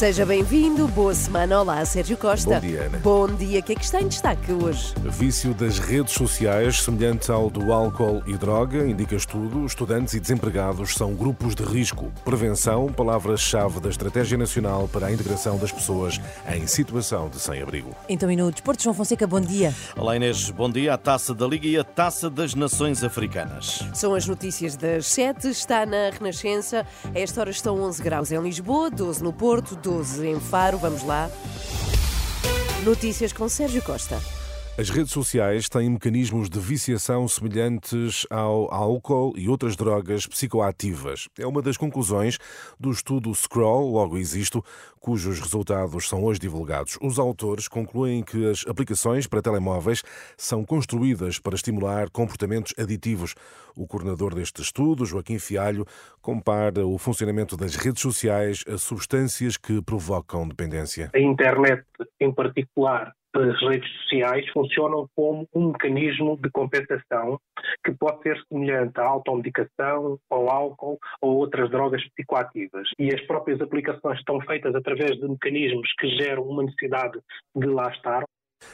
Seja bem-vindo, boa semana. Olá, Sérgio Costa. Bom dia, Ana. Bom dia. O que é que está em destaque hoje? Vício das redes sociais, semelhante ao do álcool e droga, indica estudo. Estudantes e desempregados são grupos de risco. Prevenção, palavra-chave da Estratégia Nacional para a Integração das Pessoas em Situação de Sem-Abrigo. Então, e no Desporto, João Fonseca, bom dia. Olá Inês, bom dia. A Taça da Liga e a Taça das Nações Africanas. São as notícias das 7, está na Renascença. A esta hora estão 11 graus em Lisboa, 12 no Porto, 12 em Faro. Vamos lá. Notícias com Sérgio Costa. As redes sociais têm mecanismos de viciação semelhantes ao álcool e outras drogas psicoativas. É uma das conclusões do estudo Scroll, logo existo, cujos resultados são hoje divulgados. Os autores concluem que as aplicações para telemóveis são construídas para estimular comportamentos aditivos. O coordenador deste estudo, Joaquim Fialho, compara o funcionamento das redes sociais a substâncias que provocam dependência. A internet, em particular, as redes sociais funcionam como um mecanismo de compensação que pode ser semelhante à automedicação, ao álcool ou outras drogas psicoativas. E as próprias aplicações estão feitas através de mecanismos que geram uma necessidade de lá estar.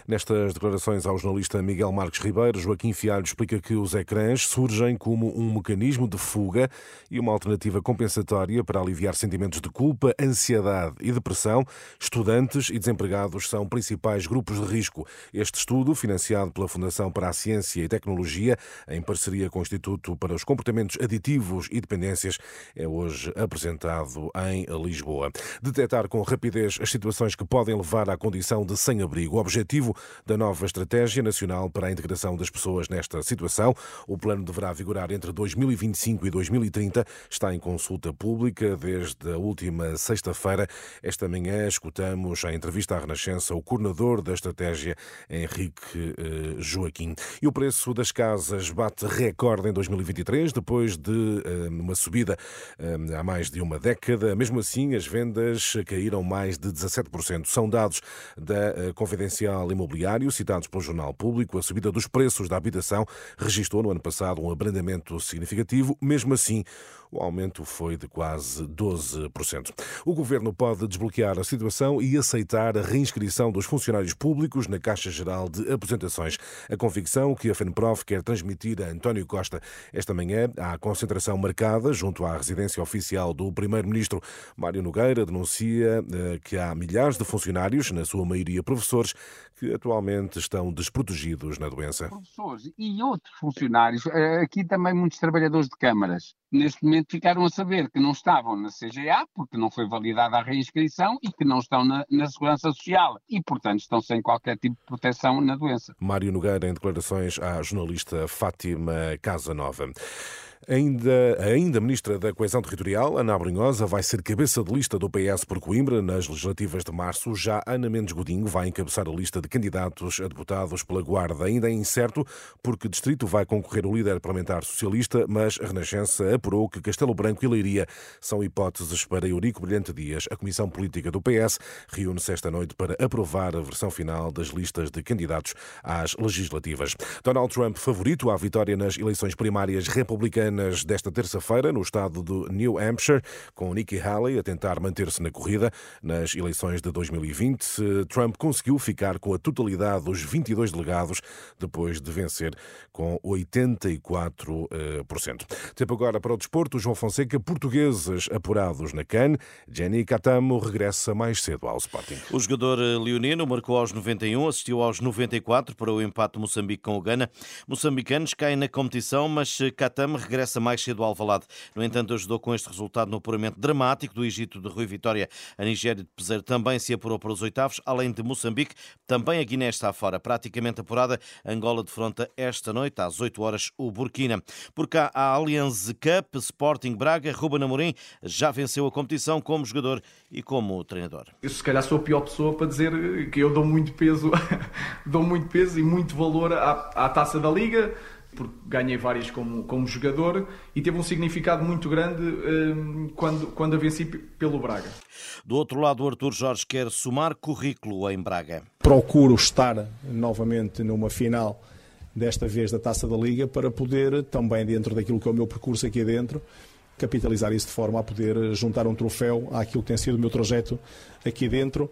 Nestas declarações ao jornalista Miguel Marques Ribeiro, Joaquim Fialho explica que os ecrãs surgem como um mecanismo de fuga e uma alternativa compensatória para aliviar sentimentos de culpa, ansiedade e depressão. Estudantes e desempregados são principais grupos de risco. Este estudo, financiado pela Fundação para a Ciência e Tecnologia, em parceria com o Instituto para os Comportamentos Aditivos e Dependências, é hoje apresentado em Lisboa. Detectar com rapidez as situações que podem levar à condição de sem-abrigo. O objetivo da nova Estratégia Nacional para a Integração das Pessoas nesta situação. O plano deverá vigorar entre 2025 e 2030. Está em consulta pública desde a última sexta-feira. Esta manhã escutamos a entrevista à Renascença o coordenador da estratégia, Henrique eh, Joaquim. E o preço das casas bate recorde em 2023, depois de eh, uma subida eh, há mais de uma década. Mesmo assim, as vendas caíram mais de 17%. São dados da Confidencial Imobiliário, citados pelo Jornal Público. A subida dos preços da habitação registrou no ano passado um abrandamento significativo. Mesmo assim, o aumento foi de quase 12%. O governo pode desbloquear a situação e aceitar a reinscrição dos funcionários públicos na Caixa Geral de Aposentações. A convicção que a FENPROF quer transmitir a António Costa esta manhã há concentração marcada junto à residência oficial do Primeiro-Ministro. Mário Nogueira denuncia eh, que há milhares de funcionários, na sua maioria professores, que atualmente estão desprotegidos na doença. Professores e outros funcionários, eh, aqui também muitos trabalhadores de câmaras, neste momento ficaram a saber que não estavam na CGA, porque não foi validada a reinscrição, e que não estão na, na Segurança Social, e portanto estão sem qualquer tipo de proteção na doença. Mário Nogueira, em declarações à jornalista Fátima Casanova. Ainda, ainda Ministra da Coesão Territorial, Ana Abrinhosa, vai ser cabeça de lista do PS por Coimbra nas legislativas de março. Já Ana Mendes Godinho vai encabeçar a lista de candidatos a deputados pela Guarda. Ainda é incerto porque distrito vai concorrer o líder parlamentar socialista, mas a Renascença apurou que Castelo Branco e Leiria são hipóteses para Eurico Brilhante Dias. A Comissão Política do PS reúne-se esta noite para aprovar a versão final das listas de candidatos às legislativas. Donald Trump favorito à vitória nas eleições primárias republicanas desta terça-feira no estado do New Hampshire, com Nikki Haley a tentar manter-se na corrida. Nas eleições de 2020, Trump conseguiu ficar com a totalidade dos 22 delegados, depois de vencer com 84%. Tempo agora para o desporto. João Fonseca, portugueses apurados na CAN. Jenny Catamo regressa mais cedo ao Sporting. O jogador leonino marcou aos 91, assistiu aos 94 para o empate Moçambique com o Gana. Moçambicanos caem na competição, mas Catamo regressa mais cedo ao Alvalade. No entanto, ajudou com este resultado no apuramento dramático do Egito de Rui Vitória. A Nigéria de Peseiro também se apurou para os oitavos, além de Moçambique. Também a Guiné está fora, praticamente apurada. Angola defronta esta noite, às 8 horas, o Burkina. Por cá, a Allianz Cup, Sporting Braga, Ruben Amorim já venceu a competição como jogador e como treinador. Eu se calhar sou a pior pessoa para dizer que eu dou muito peso, dou muito peso e muito valor à, à taça da Liga porque ganhei várias como, como jogador e teve um significado muito grande um, quando, quando a venci pelo Braga. Do outro lado, o Arthur Jorge quer somar currículo em Braga. Procuro estar novamente numa final, desta vez da Taça da Liga, para poder, também dentro daquilo que é o meu percurso aqui dentro, capitalizar isso de forma a poder juntar um troféu àquilo que tem sido o meu trajeto aqui dentro.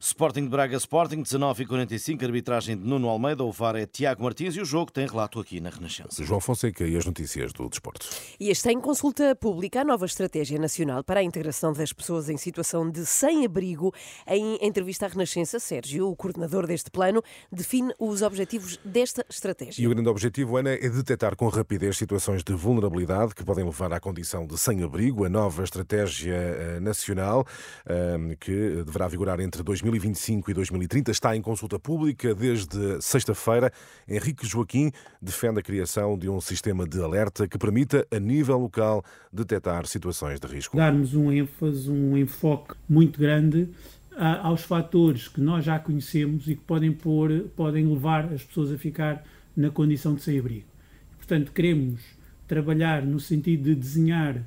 Sporting de Braga Sporting, 19 e 45, arbitragem de Nuno Almeida, o VAR é Tiago Martins e o jogo tem relato aqui na Renascença. João Fonseca e as notícias do desporto. E está em consulta pública a nova estratégia nacional para a integração das pessoas em situação de sem-abrigo. Em entrevista à Renascença, Sérgio, o coordenador deste plano, define os objetivos desta estratégia. E o grande objetivo, Ana, é detectar com rapidez situações de vulnerabilidade que podem levar à condição de sem-abrigo. A nova estratégia eh, nacional, eh, que deverá vigorar entre 2020 2025 e 2030 está em consulta pública desde sexta-feira. Henrique Joaquim defende a criação de um sistema de alerta que permita, a nível local, detectar situações de risco. Darmos um ênfase, um enfoque muito grande aos fatores que nós já conhecemos e que podem, pôr, podem levar as pessoas a ficar na condição de sem-abrigo. Portanto, queremos trabalhar no sentido de desenhar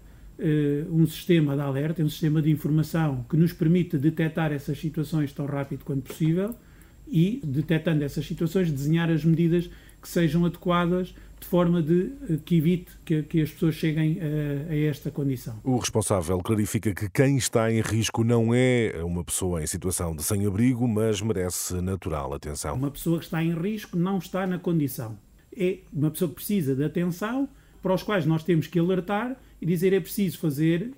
um sistema de alerta, um sistema de informação que nos permita detectar essas situações tão rápido quanto possível e, detectando essas situações, desenhar as medidas que sejam adequadas de forma de eh, que evite que, que as pessoas cheguem a, a, esta condição. O responsável clarifica que quem está em risco não é uma pessoa em situação de sem-abrigo, mas merece natural atenção. Uma pessoa que está em risco não está na condição. É uma pessoa que precisa de atenção, para os quais nós temos que alertar e dizer é preciso fazer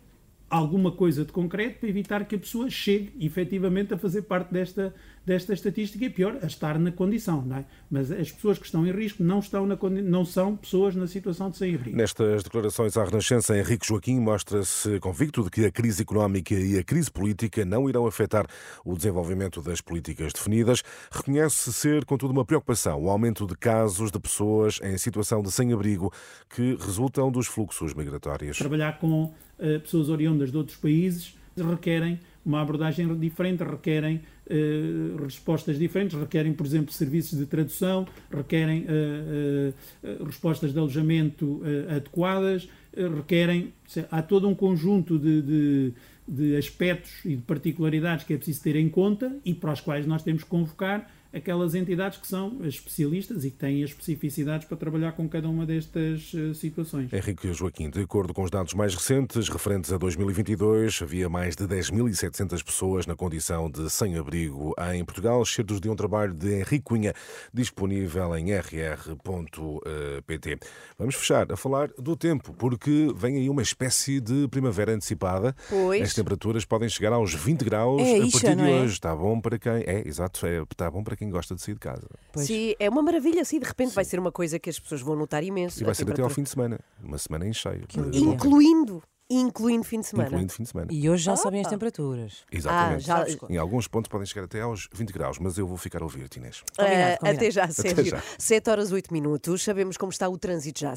alguma coisa de concreto para evitar que a pessoa chegue efetivamente a fazer parte desta, desta estatística e pior, a estar na condição, não é? Mas as pessoas que estão em risco não, estão na, não são pessoas na situação de sem risco. Nestas declarações à Renascença, Henrique Joaquim mostra-se convicto de que a crise económica e a crise política não irão afetar o desenvolvimento das políticas definidas. Reconhece ser, contudo, uma preocupação o aumento de casos de pessoas em situação de sem-abrigo que resultam dos fluxos migratórios. Trabalhar com uh, pessoas oriundas de outros países requerem uma abordagem diferente, requerem uh, respostas diferentes, requerem, por exemplo, serviços de tradução, requerem uh, uh, respostas de alojamento adequadas, requerem. Há todo um conjunto de, de, de aspectos e de particularidades que é preciso ter em conta e para os quais nós temos que convocar aquelas entidades que são especialistas e que têm as especificidades para trabalhar com cada uma destas uh, situações. Henrique Joaquim, de acordo com os dados mais recentes, referentes a 2022, havia mais de 10.700 pessoas na condição de sem-abrigo em Portugal, certos de um trabalho de Henrique Cunha, disponível em rr.pt. Vamos fechar a falar do tempo, porque vem aí uma espécie de primavera antecipada. Pois. As temperaturas podem chegar aos 20 graus é a ixa, partir de é? hoje. Está bom para quem. É, exato, é, está bom para quem gosta de sair de casa. Sim, é uma maravilha, sim, de repente vai ser uma coisa que as pessoas vão notar imenso. E vai a ser até ao fim de semana. Uma semana em cheio. Incluindo, incluindo fim de semana. Incluindo fim de semana. E hoje já Ah. sabem as temperaturas. Exatamente. Ah, já- Em alguns pontos podem chegar até aos 20 graus, mas eu vou ficar a ouvir, Inês. Ah, Combinado, combinado. Até já, Até Sérgio. já. 7 horas 8 minutos. Sabemos como está o trânsito já.